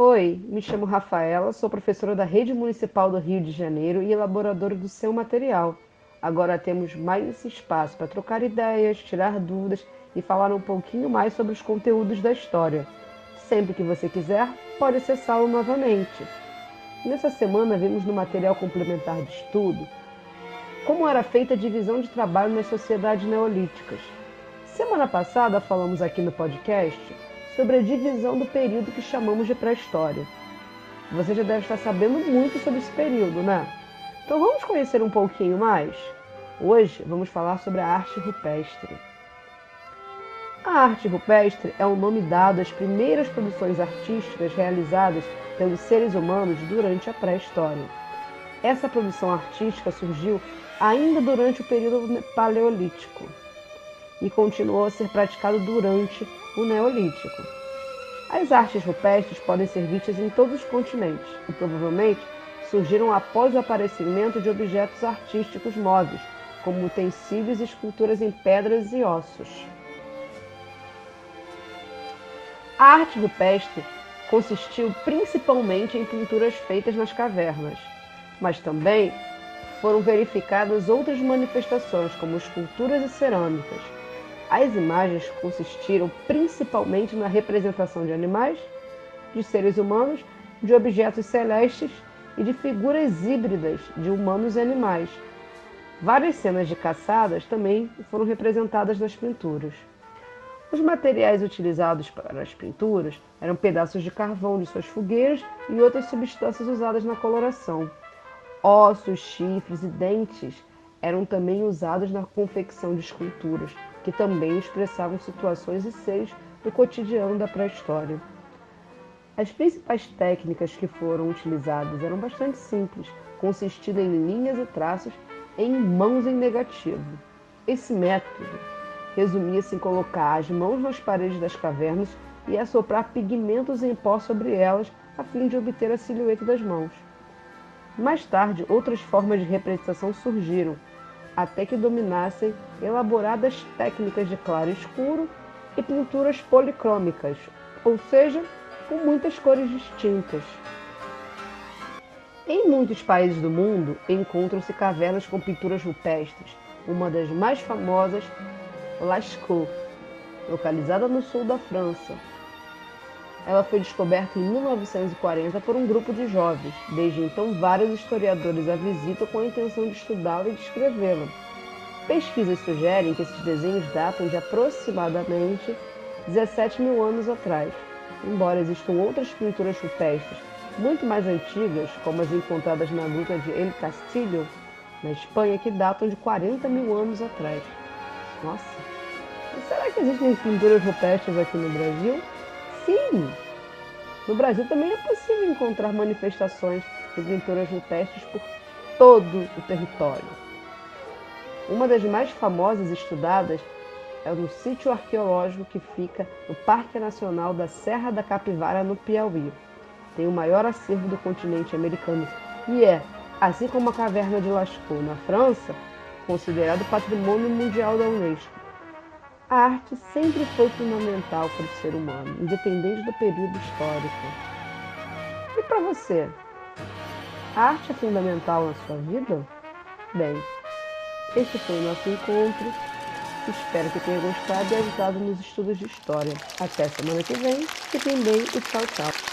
Oi, me chamo Rafaela, sou professora da Rede Municipal do Rio de Janeiro e elaboradora do seu material. Agora temos mais esse espaço para trocar ideias, tirar dúvidas e falar um pouquinho mais sobre os conteúdos da história. Sempre que você quiser, pode acessá-lo novamente. Nessa semana, vimos no material complementar de estudo como era feita a divisão de trabalho nas sociedades neolíticas. Semana passada, falamos aqui no podcast sobre a divisão do período que chamamos de pré-história. Você já deve estar sabendo muito sobre esse período, né? Então vamos conhecer um pouquinho mais? Hoje vamos falar sobre a arte rupestre. A arte rupestre é o nome dado às primeiras produções artísticas realizadas pelos seres humanos durante a pré-história. Essa produção artística surgiu ainda durante o período paleolítico e continuou a ser praticado durante o Neolítico. As artes rupestres podem ser vistas em todos os continentes e provavelmente surgiram após o aparecimento de objetos artísticos móveis, como utensílios e esculturas em pedras e ossos. A arte rupestre consistiu principalmente em pinturas feitas nas cavernas, mas também foram verificadas outras manifestações, como esculturas e cerâmicas. As imagens consistiram principalmente na representação de animais, de seres humanos, de objetos celestes e de figuras híbridas de humanos e animais. Várias cenas de caçadas também foram representadas nas pinturas. Os materiais utilizados para as pinturas eram pedaços de carvão de suas fogueiras e outras substâncias usadas na coloração. Ossos, chifres e dentes eram também usados na confecção de esculturas, que também expressavam situações e seres do cotidiano da pré-história. As principais técnicas que foram utilizadas eram bastante simples, consistindo em linhas e traços em mãos em negativo. Esse método resumia-se em colocar as mãos nas paredes das cavernas e assoprar pigmentos em pó sobre elas a fim de obter a silhueta das mãos. Mais tarde, outras formas de representação surgiram, até que dominassem elaboradas técnicas de claro escuro e pinturas policrômicas, ou seja, com muitas cores distintas. Em muitos países do mundo encontram-se cavernas com pinturas rupestres. Uma das mais famosas, Lascaux, localizada no sul da França, ela foi descoberta em 1940 por um grupo de jovens. Desde então, vários historiadores a visitam com a intenção de estudá-la e descrevê-la. Pesquisas sugerem que esses desenhos datam de aproximadamente 17 mil anos atrás, embora existam outras pinturas rupestres muito mais antigas, como as encontradas na gruta de El Castillo, na Espanha, que datam de 40 mil anos atrás. Nossa! E será que existem pinturas rupestres aqui no Brasil? Sim! No Brasil também é possível encontrar manifestações de pinturas rupestres por todo o território. Uma das mais famosas estudadas é no sítio arqueológico que fica no Parque Nacional da Serra da Capivara, no Piauí. Tem o maior acervo do continente americano e é, assim como a Caverna de Lascaux na França, considerado Patrimônio Mundial da Unesco. A arte sempre foi fundamental para o ser humano, independente do período histórico. E para você? A arte é fundamental na sua vida? Bem, este foi o nosso encontro. Espero que tenha gostado e ajudado nos estudos de história. Até semana que vem. Fiquem bem e tchau, tchau.